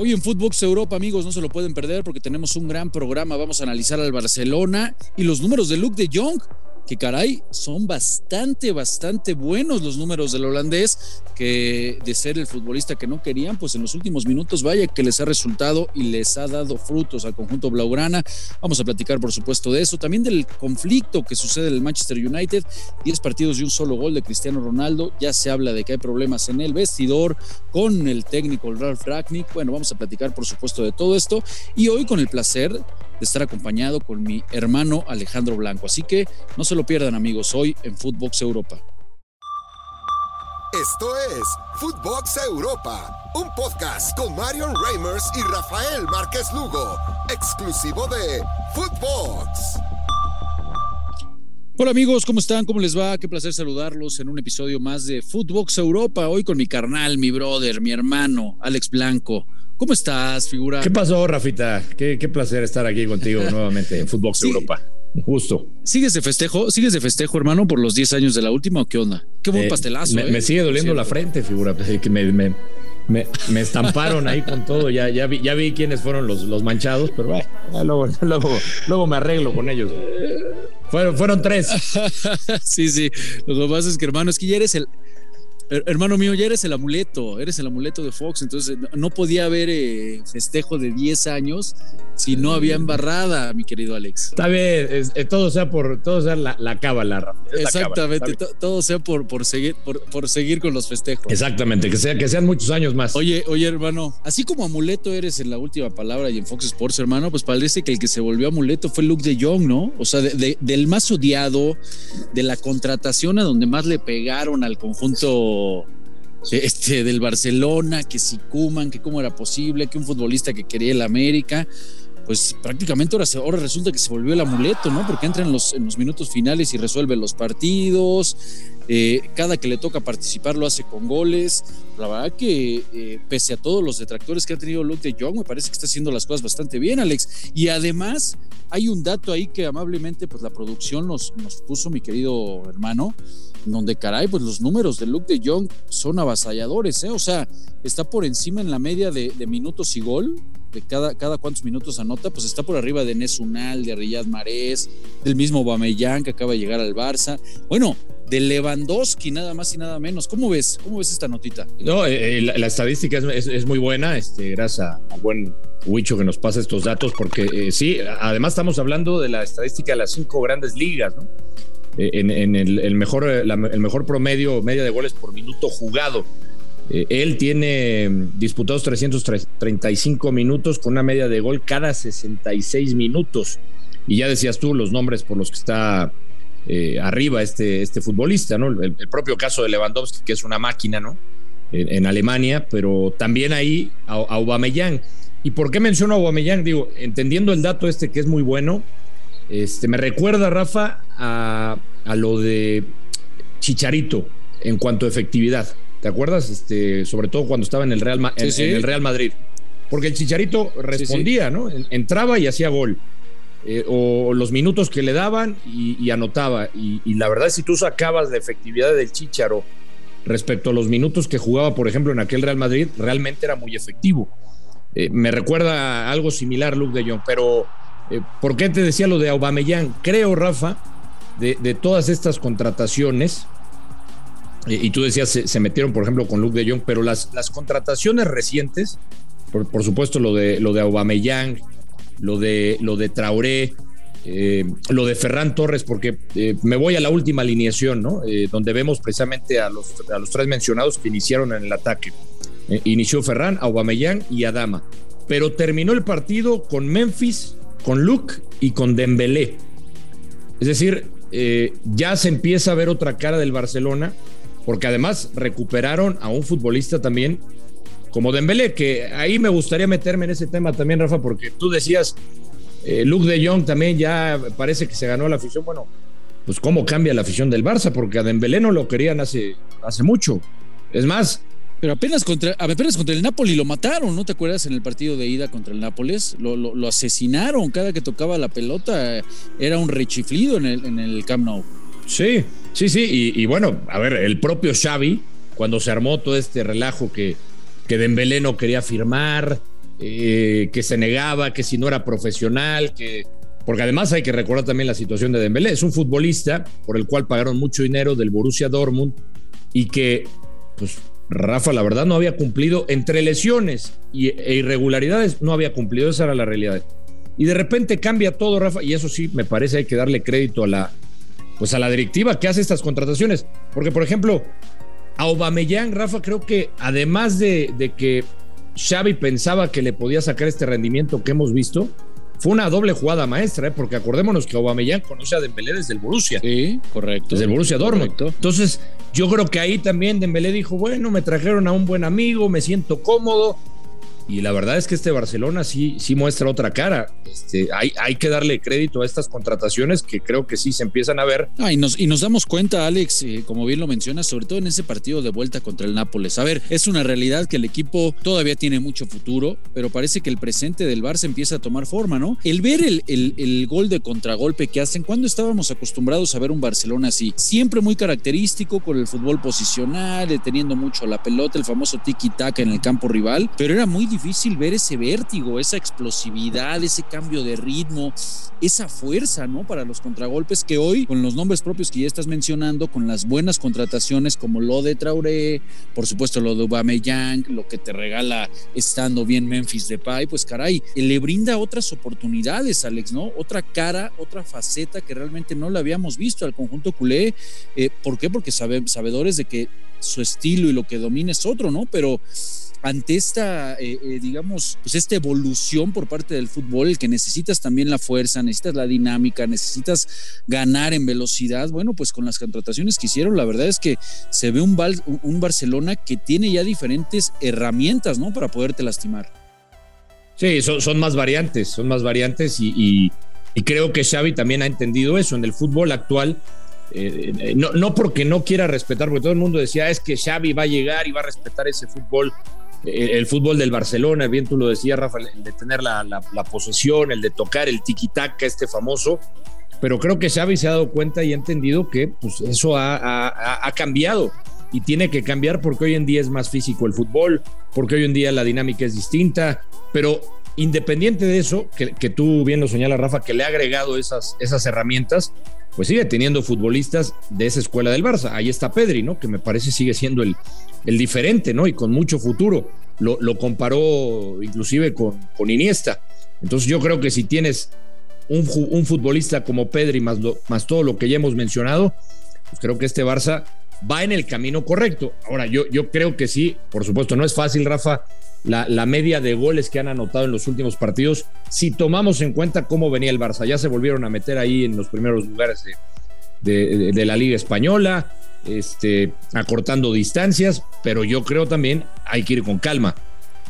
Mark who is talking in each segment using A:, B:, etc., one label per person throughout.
A: Hoy en Footbox Europa, amigos, no se lo pueden perder porque tenemos un gran programa. Vamos a analizar al Barcelona y los números de Luke de Jong que caray, son bastante, bastante buenos los números del holandés, que de ser el futbolista que no querían, pues en los últimos minutos vaya que les ha resultado y les ha dado frutos al conjunto Blaugrana. Vamos a platicar, por supuesto, de eso, también del conflicto que sucede en el Manchester United, 10 partidos y un solo gol de Cristiano Ronaldo, ya se habla de que hay problemas en el vestidor con el técnico Ralf Ragnick. Bueno, vamos a platicar, por supuesto, de todo esto y hoy con el placer de estar acompañado con mi hermano Alejandro Blanco. Así que no se lo pierdan amigos hoy en Footbox Europa.
B: Esto es Footbox Europa, un podcast con Marion Reimers y Rafael Márquez Lugo, exclusivo de Footbox.
A: Hola amigos, ¿cómo están? ¿Cómo les va? Qué placer saludarlos en un episodio más de Footbox Europa, hoy con mi carnal, mi brother, mi hermano, Alex Blanco. ¿Cómo estás, figura?
C: ¿Qué pasó, Rafita? Qué, placer estar aquí contigo nuevamente en Footbox Europa. Justo.
A: ¿Sigues de festejo? ¿Sigues de festejo, hermano, por los 10 años de la última o qué onda? Qué buen eh, pastelazo.
C: Me,
A: eh,
C: sigue doliendo la frente, figura. Pues, que me, me, estamparon ahí con todo. Ya, ya, vi, ya vi quiénes fueron los, los manchados, pero bueno, luego, luego, luego me arreglo con ellos. Fueron, fueron tres.
A: sí, sí. Lo que pasa es que, hermano, es que ya eres el, Hermano mío, ya eres el amuleto, eres el amuleto de Fox, entonces no podía haber eh, festejo de 10 años si no había embarrada, mi querido Alex.
C: Está bien, eh, todo sea por todo sea la, la cábala,
A: Exactamente, todo sea por, por seguir por, seguir con los festejos.
C: Exactamente, que sea que sean muchos años más.
A: Oye, oye, hermano, así como amuleto eres en la última palabra y en Fox Sports, hermano, pues parece que el que se volvió amuleto fue Luke de Jong, ¿no? O sea, del más odiado, de la contratación a donde más le pegaron al conjunto este, del Barcelona, que si Kuman, que cómo era posible, que un futbolista que quería el América pues prácticamente ahora, ahora resulta que se volvió el amuleto, ¿no? Porque entra en los, minutos finales y resuelve los partidos. Eh, cada que le toca participar lo hace con goles. La verdad que eh, pese a todos los detractores que ha tenido Luke de Jong, me parece que está haciendo las cosas bastante bien, Alex. Y además hay un dato ahí que amablemente pues la producción nos, nos puso mi querido hermano, donde caray, pues los números de Luke de Jong son avasalladores, ¿eh? O sea, está por encima en la media de minutos y gol de cada, cada cuántos minutos anota, pues está por arriba de Nesunal, de Riyad Marés, del mismo Bameyang que acaba de llegar al Barça. Bueno, de Lewandowski, nada más y nada menos. ¿Cómo ves? ¿Cómo ves esta notita?
C: No, eh, eh, la, estadística es, muy buena, este, gracias a, buen Huicho que nos pasa estos datos, porque eh, sí, además estamos hablando de la estadística de las cinco grandes ligas, ¿no? En, el, mejor, el mejor promedio, media de goles por minuto jugado. Eh, él tiene mm, disputados 335 minutos con una media de gol cada 66 minutos. Y ya decías tú los nombres por los que está eh, arriba este, este futbolista, ¿no? El, propio caso de Lewandowski, que es una máquina, ¿no? En, Alemania, pero también ahí a, Aubameyang. ¿Y por qué menciono a Aubameyang? Digo, entendiendo el dato este que es muy bueno, este, me recuerda, Rafa, a, a lo de Chicharito en cuanto a efectividad. ¿Te acuerdas? Este, sobre todo cuando estaba en el Real, en, el Real Madrid. Porque el Chicharito respondía, ¿no? Entraba y hacía gol. Eh, o los minutos que le daban y, anotaba. Y, la verdad, si tú sacabas la efectividad del Chicharo respecto a los minutos que jugaba, por ejemplo, en aquel Real Madrid, realmente era muy efectivo. Eh, me recuerda algo similar, Luke de Jong, pero eh, ¿por qué te decía lo de Aubameyang? Creo, Rafa, de, de todas estas contrataciones, y tú decías, se, metieron, por ejemplo, con Luke de Jong, pero las, las contrataciones recientes, por, supuesto, lo de, lo de Aubameyang, lo de, lo de Traoré, eh, lo de Ferran Torres, porque eh, me voy a la última alineación, ¿no? Eh, donde vemos precisamente a los, a los tres mencionados que iniciaron en el ataque. inició Ferran, Aubameyang y Adama. Pero terminó el partido con Memphis, con Luke y con Dembélé. Es decir, ya se empieza a ver otra cara del Barcelona porque además recuperaron a un futbolista también como Dembélé, que ahí me gustaría meterme en ese tema también, Rafa, porque tú decías, eh, Luke de Jong también ya parece que se ganó la afición. Bueno, pues cómo cambia la afición del Barça, porque a Dembélé no lo querían hace, hace mucho. Es más,
A: pero apenas contra, apenas contra el Napoli lo mataron, ¿no te acuerdas? En el partido de ida contra el Nápoles, lo, lo, asesinaron cada que tocaba la pelota, era un rechiflido en el, en el Camp Nou.
C: Sí, sí, sí. Y, bueno, a ver, el propio Xavi, cuando se armó todo este relajo que, que Dembélé no quería firmar, eh, que se negaba, que si no era profesional, que porque además hay que recordar también la situación de Dembélé, es un futbolista por el cual pagaron mucho dinero del Borussia Dortmund y que pues Rafa la verdad no había cumplido entre lesiones e irregularidades, no había cumplido, esa era la realidad. Y de repente cambia todo, Rafa, y eso sí me parece hay que darle crédito a la pues a la directiva que hace estas contrataciones, porque por ejemplo, a Aubameyang, Rafa, creo que además de, de que Xavi pensaba que le podía sacar este rendimiento que hemos visto, fue una doble jugada maestra, ¿eh? porque acordémonos que Aubameyang conoce a Dembélé desde el Borussia.
A: Sí, correcto.
C: Desde el Borussia Dortmund. Entonces, yo creo que ahí también Dembélé dijo, bueno, me trajeron a un buen amigo, me siento cómodo, y la verdad es que este Barcelona sí, sí muestra otra cara. Este, hay, hay que darle crédito a estas contrataciones que creo que sí se empiezan a ver.
A: Ah, y, nos, y nos damos cuenta, Alex, eh, como bien lo mencionas, sobre todo en ese partido de vuelta contra el Nápoles. A ver, es una realidad que el equipo todavía tiene mucho futuro, pero parece que el presente del Barça empieza a tomar forma, ¿no? El ver el, el, gol de contragolpe que hacen, cuando estábamos acostumbrados a ver un Barcelona así, siempre muy característico con el fútbol posicional, deteniendo mucho la pelota, el famoso tiki-taka en el campo rival, pero era muy difícil difícil ver ese vértigo, esa explosividad, ese cambio de ritmo, esa fuerza, ¿no? Para los contragolpes que hoy, con los nombres propios que ya estás mencionando, con las buenas contrataciones como lo de Traoré, por supuesto lo de Aubameyang, lo que te regala estando bien Memphis Depay, pues caray, le brinda otras oportunidades, Alex, ¿no? Otra cara, otra faceta que realmente no la habíamos visto al conjunto culé. Eh, ¿Por qué? Porque sabe, sabedores de que su estilo y lo que domina es otro, ¿no? Pero ante esta, eh, eh, digamos, pues esta evolución por parte del fútbol, el que necesitas también la fuerza, necesitas la dinámica, necesitas ganar en velocidad, bueno, pues con las contrataciones que hicieron, la verdad es que se ve un, un Barcelona que tiene ya diferentes herramientas, ¿no? Para poderte lastimar.
C: Sí, son, son más variantes, son más variantes y, y creo que Xavi también ha entendido eso en el fútbol actual eh, no, no porque no quiera respetar, porque todo el mundo decía, es que Xavi va a llegar y va a respetar ese fútbol, el, fútbol del Barcelona, bien tú lo decías, Rafa, el de tener la, posesión, el de tocar, el tiki-taka, este famoso, pero creo que Xavi se ha dado cuenta y ha entendido que pues, eso ha, cambiado y tiene que cambiar porque hoy en día es más físico el fútbol, porque hoy en día la dinámica es distinta, pero independiente de eso, que, tú bien lo señalas, Rafa, que le ha agregado esas, esas herramientas, pues sigue teniendo futbolistas de esa escuela del Barça. Ahí está Pedri, ¿no? Que me parece sigue siendo el, el diferente, ¿no? Y con mucho futuro. Lo, lo comparó inclusive con, con, Iniesta. Entonces yo creo que si tienes un, un futbolista como Pedri más, más todo lo que ya hemos mencionado, pues creo que este Barça va en el camino correcto. Ahora, yo, yo creo que sí, por supuesto, no es fácil, Rafa, la, media de goles que han anotado en los últimos partidos, si tomamos en cuenta cómo venía el Barça. Ya se volvieron a meter ahí en los primeros lugares de, de, la Liga Española, este, acortando distancias, pero yo creo también hay que ir con calma.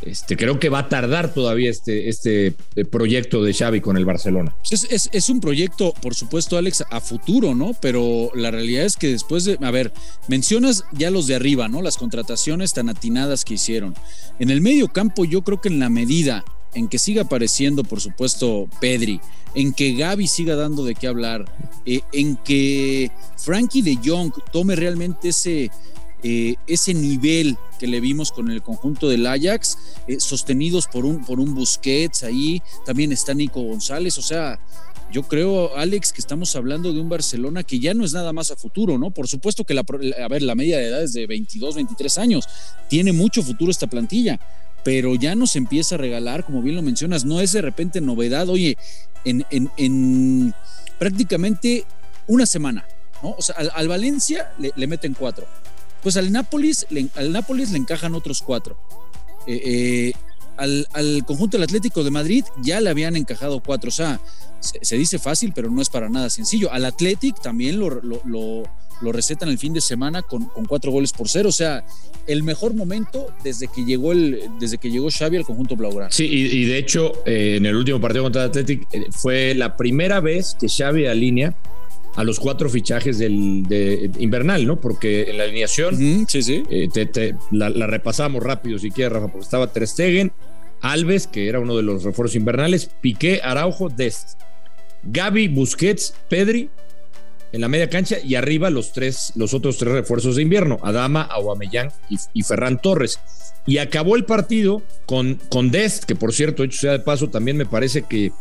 C: Este, creo que va a tardar todavía este, este eh, proyecto de Xavi con el Barcelona.
A: Es, es, un proyecto, por supuesto, Alex, a futuro, ¿no? Pero la realidad es que después de, a ver, mencionas ya los de arriba, ¿no? Las contrataciones tan atinadas que hicieron. En el medio campo, yo creo que en la medida en que siga apareciendo, por supuesto, Pedri, en que Gaby siga dando de qué hablar, eh, en que Frankie de Jong tome realmente ese eh, ese nivel que le vimos con el conjunto del Ajax, eh, sostenidos por un, por un Busquets ahí, también está Nico González, o sea, yo creo, Alex, que estamos hablando de un Barcelona que ya no es nada más a futuro, ¿no? Por supuesto que la, a ver, la media de edad es de 22, 23 años, tiene mucho futuro esta plantilla, pero ya nos empieza a regalar, como bien lo mencionas, no es de repente novedad, oye, en, en, prácticamente una semana, ¿no? O sea, al, Valencia le, le meten cuatro, pues al Nápoles le, al Nápoles le encajan otros cuatro. Eh, eh, al, conjunto del Atlético de Madrid ya le habían encajado cuatro. O sea, se, dice fácil, pero no es para nada sencillo. Al Atlético también lo, lo, recetan el fin de semana con, cuatro goles por cero. O sea, el mejor momento desde que llegó el, desde que llegó Xavi al conjunto blaugrana.
C: Sí, y, de hecho, eh, en el último partido contra el Atlético fue la primera vez que Xavi alinea a los cuatro fichajes del de invernal, ¿no? Porque en la alineación
A: sí, sí.
C: Eh, la, repasamos rápido si quieres, Rafa, porque estaba Ter Stegen, Alves, que era uno de los refuerzos invernales, Piqué, Araujo, Dest, Gaby, Busquets, Pedri, en la media cancha y arriba los tres, los otros tres refuerzos de invierno, Adama, Aubameyang y, y Ferran Torres. Y acabó el partido con, con Dest, que por cierto, hecho sea de paso, también me parece que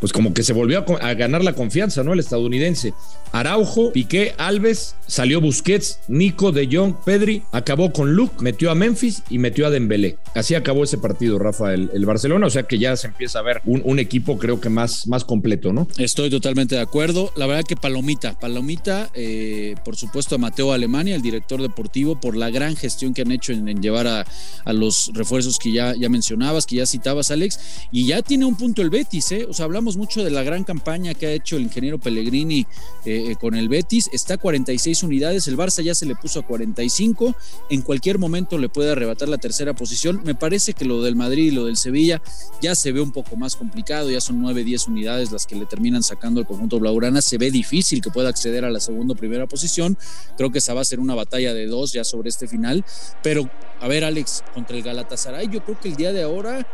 C: pues como que se volvió a, ganar la confianza, ¿no? El estadounidense. Araujo, Piqué, Alves, salió Busquets, Nico, De Jong, Pedri, acabó con Luke, metió a Memphis y metió a Dembélé. Así acabó ese partido, Rafa, el, Barcelona, o sea que ya se empieza a ver un, equipo creo que más, más completo, ¿no?
A: Estoy totalmente de acuerdo. La verdad que Palomita, Palomita, eh, por supuesto a Mateo Alemania, el director deportivo, por la gran gestión que han hecho en, llevar a, los refuerzos que ya, ya mencionabas, que ya citabas, Alex, y ya tiene un punto el Betis, ¿eh? O sea, hablamos mucho de la gran campaña que ha hecho el ingeniero Pellegrini eh, con el Betis. Está a 46 unidades, el Barça ya se le puso a 45. En cualquier momento le puede arrebatar la tercera posición. Me parece que lo del Madrid y lo del Sevilla ya se ve un poco más complicado. Ya son 9, 10 unidades las que le terminan sacando el conjunto Blaugrana. Se ve difícil que pueda acceder a la segunda o primera posición. Creo que esa va a ser una batalla de dos ya sobre este final. Pero, a ver, Alex, contra el Galatasaray, yo creo que el día de ahora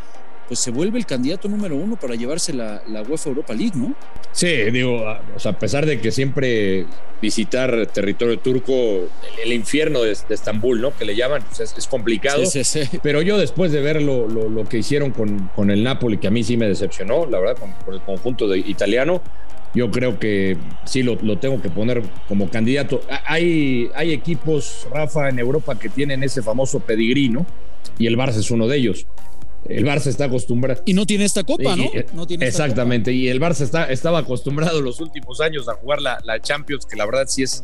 A: pues se vuelve el candidato número uno para llevarse la, la UEFA Europa League, ¿no?
C: Sí, digo, o sea, a pesar de que siempre visitar territorio turco, el, infierno de, Estambul, ¿no? Que le llaman, pues es, complicado. Sí, sí, sí. Pero yo después de ver lo, lo, que hicieron con, con, el Napoli, que a mí sí me decepcionó, la verdad, con, el conjunto de italiano, yo creo que sí lo, lo, tengo que poner como candidato. Hay, hay equipos, Rafa, en Europa que tienen ese famoso pedigrí, ¿no? Y el Barça es uno de ellos el Barça está acostumbrado.
A: Y no tiene esta copa, ¿no?
C: no tiene exactamente, y el Barça está, estaba acostumbrado los últimos años a jugar la, la, Champions, que la verdad sí es,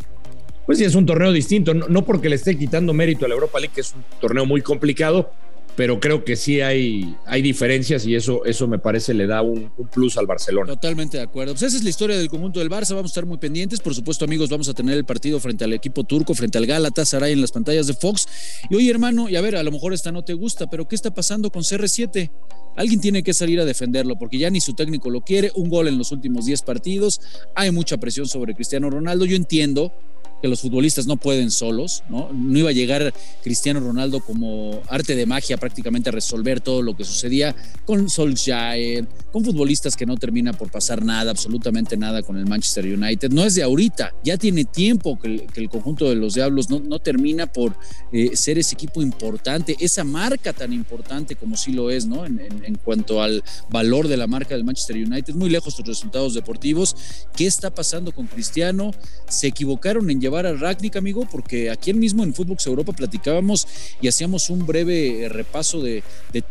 C: pues sí es un torneo distinto, no, no porque le esté quitando mérito a la Europa League, que es un torneo muy complicado, pero creo que sí hay, hay diferencias y eso, eso me parece le da un, plus al Barcelona.
A: Totalmente de acuerdo. Pues esa es la historia del conjunto del Barça. Vamos a estar muy pendientes. Por supuesto, amigos, vamos a tener el partido frente al equipo turco, frente al Galatasaray en las pantallas de Fox. Y oye, hermano, y a ver, a lo mejor esta no te gusta, pero ¿qué está pasando con CR7? Alguien tiene que salir a defenderlo porque ya ni su técnico lo quiere. Un gol en los últimos 10 partidos. Hay mucha presión sobre Cristiano Ronaldo. Yo entiendo que los futbolistas no pueden solos, ¿no? No iba a llegar Cristiano Ronaldo como arte de magia prácticamente a resolver todo lo que sucedía con Solskjaer, con futbolistas que no termina por pasar nada, absolutamente nada con el Manchester United. No es de ahorita, ya tiene tiempo que el, conjunto de los Diablos no, no termina por eh, ser ese equipo importante, esa marca tan importante como sí lo es, ¿no? En, en, cuanto al valor de la marca del Manchester United, muy lejos sus resultados deportivos. ¿Qué está pasando con Cristiano? ¿Se equivocaron en llevar a Ragnick, amigo, porque aquí mismo en Footbox Europa platicábamos y hacíamos un breve eh, repaso de,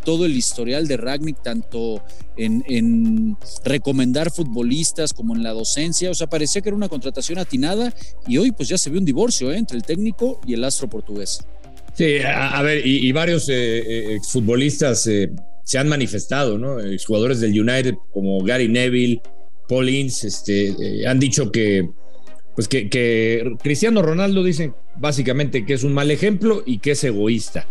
A: todo el historial de Ragnick, tanto en, recomendar futbolistas como en la docencia. O sea, parecía que era una contratación atinada y hoy pues ya se ve un divorcio ¿eh? entre el técnico y el astro portugués.
C: Sí, a, ver, y, varios eh, exfutbolistas se han manifestado, ¿no? Jugadores del United como Gary Neville, Paul Ince, este, han dicho que pues que, Cristiano Ronaldo dice básicamente que es un mal ejemplo y que es egoísta.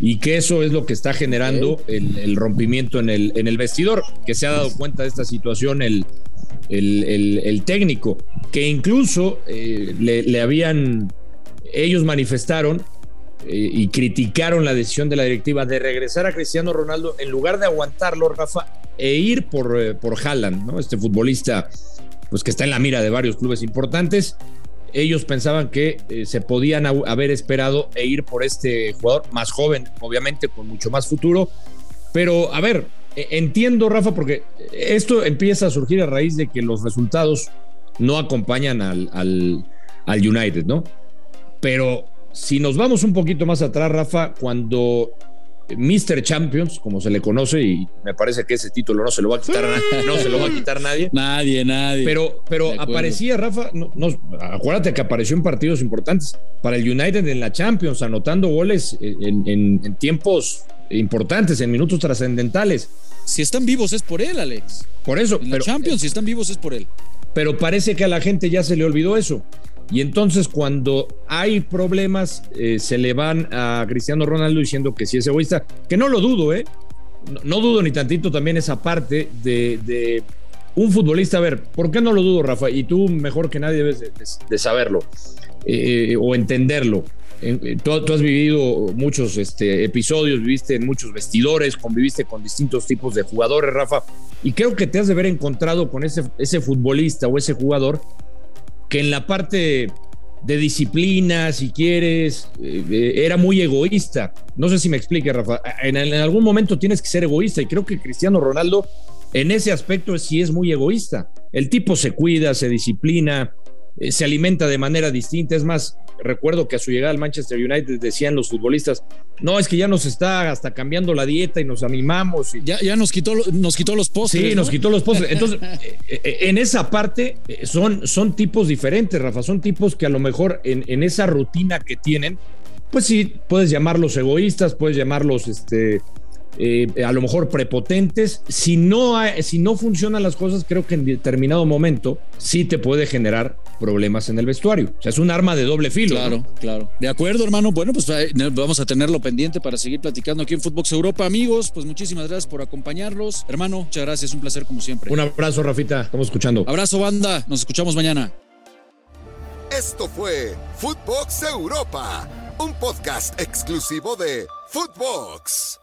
C: Y que eso es lo que está generando el, rompimiento en el, en el vestidor, que se ha dado cuenta de esta situación el, el, técnico, que incluso eh, le, habían, ellos manifestaron eh, y criticaron la decisión de la directiva de regresar a Cristiano Ronaldo en lugar de aguantarlo, Rafa, e ir por, eh, por Haaland, ¿no? Este futbolista pues que está en la mira de varios clubes importantes. Ellos pensaban que eh, se podían haber esperado e ir por este jugador más joven, obviamente con mucho más futuro. Pero a ver, e, entiendo Rafa, porque esto empieza a surgir a raíz de que los resultados no acompañan al, al, al United, ¿no? Pero si nos vamos un poquito más atrás, Rafa, cuando Mr. Champions, como se le conoce, y me parece que ese título no se lo va a quitar, no se lo va a quitar nadie.
A: Nadie, nadie.
C: Pero, pero aparecía, Rafa, no, acuérdate que apareció en partidos importantes para el United en la Champions, anotando goles en, tiempos importantes, en minutos trascendentales.
A: Si están vivos es por él, Alex.
C: Por eso.
A: En la Champions, si están vivos es por él.
C: Pero parece que a la gente ya se le olvidó eso. Y entonces cuando hay problemas, eh, se le van a Cristiano Ronaldo diciendo que sí es egoísta, que no lo dudo, ¿eh? No, dudo ni tantito también esa parte de, un futbolista. A ver, ¿por qué no lo dudo, Rafa? Y tú mejor que nadie debes de, saberlo eh, o entenderlo. Tú, has vivido muchos este, episodios, viviste en muchos vestidores, conviviste con distintos tipos de jugadores, Rafa, y creo que te has de haber encontrado con ese, ese futbolista o ese jugador que en la parte de disciplina, si quieres, eh, eh, era muy egoísta. No sé si me explique, Rafa. En, en, algún momento tienes que ser egoísta y creo que Cristiano Ronaldo en ese aspecto sí es muy egoísta. El tipo se cuida, se disciplina, eh, se alimenta de manera distinta. Es más, recuerdo que a su llegada al Manchester United decían los futbolistas, no, es que ya nos está hasta cambiando la dieta y nos animamos. Y...
A: Ya, ya nos, quitó, nos quitó los postres.
C: Sí, nos quitó los postres. Entonces, en esa parte son, son tipos diferentes, Rafa. Son tipos que a lo mejor en, en esa rutina que tienen, pues sí, puedes llamarlos egoístas, puedes llamarlos este, eh, a lo mejor prepotentes. Si no, hay, si no funcionan las cosas, creo que en determinado momento sí te puede generar problemas en el vestuario. O sea, es un arma de doble filo.
A: Claro,
C: ¿no?
A: claro. De acuerdo, hermano. Bueno, pues vamos a tenerlo pendiente para seguir platicando aquí en Footbox Europa. Amigos, pues muchísimas gracias por acompañarlos. Hermano, muchas gracias. Un placer como siempre.
C: Un abrazo, Rafita. Estamos escuchando.
A: Abrazo, banda. Nos escuchamos mañana.
B: Esto fue Footbox Europa, un podcast exclusivo de Footbox.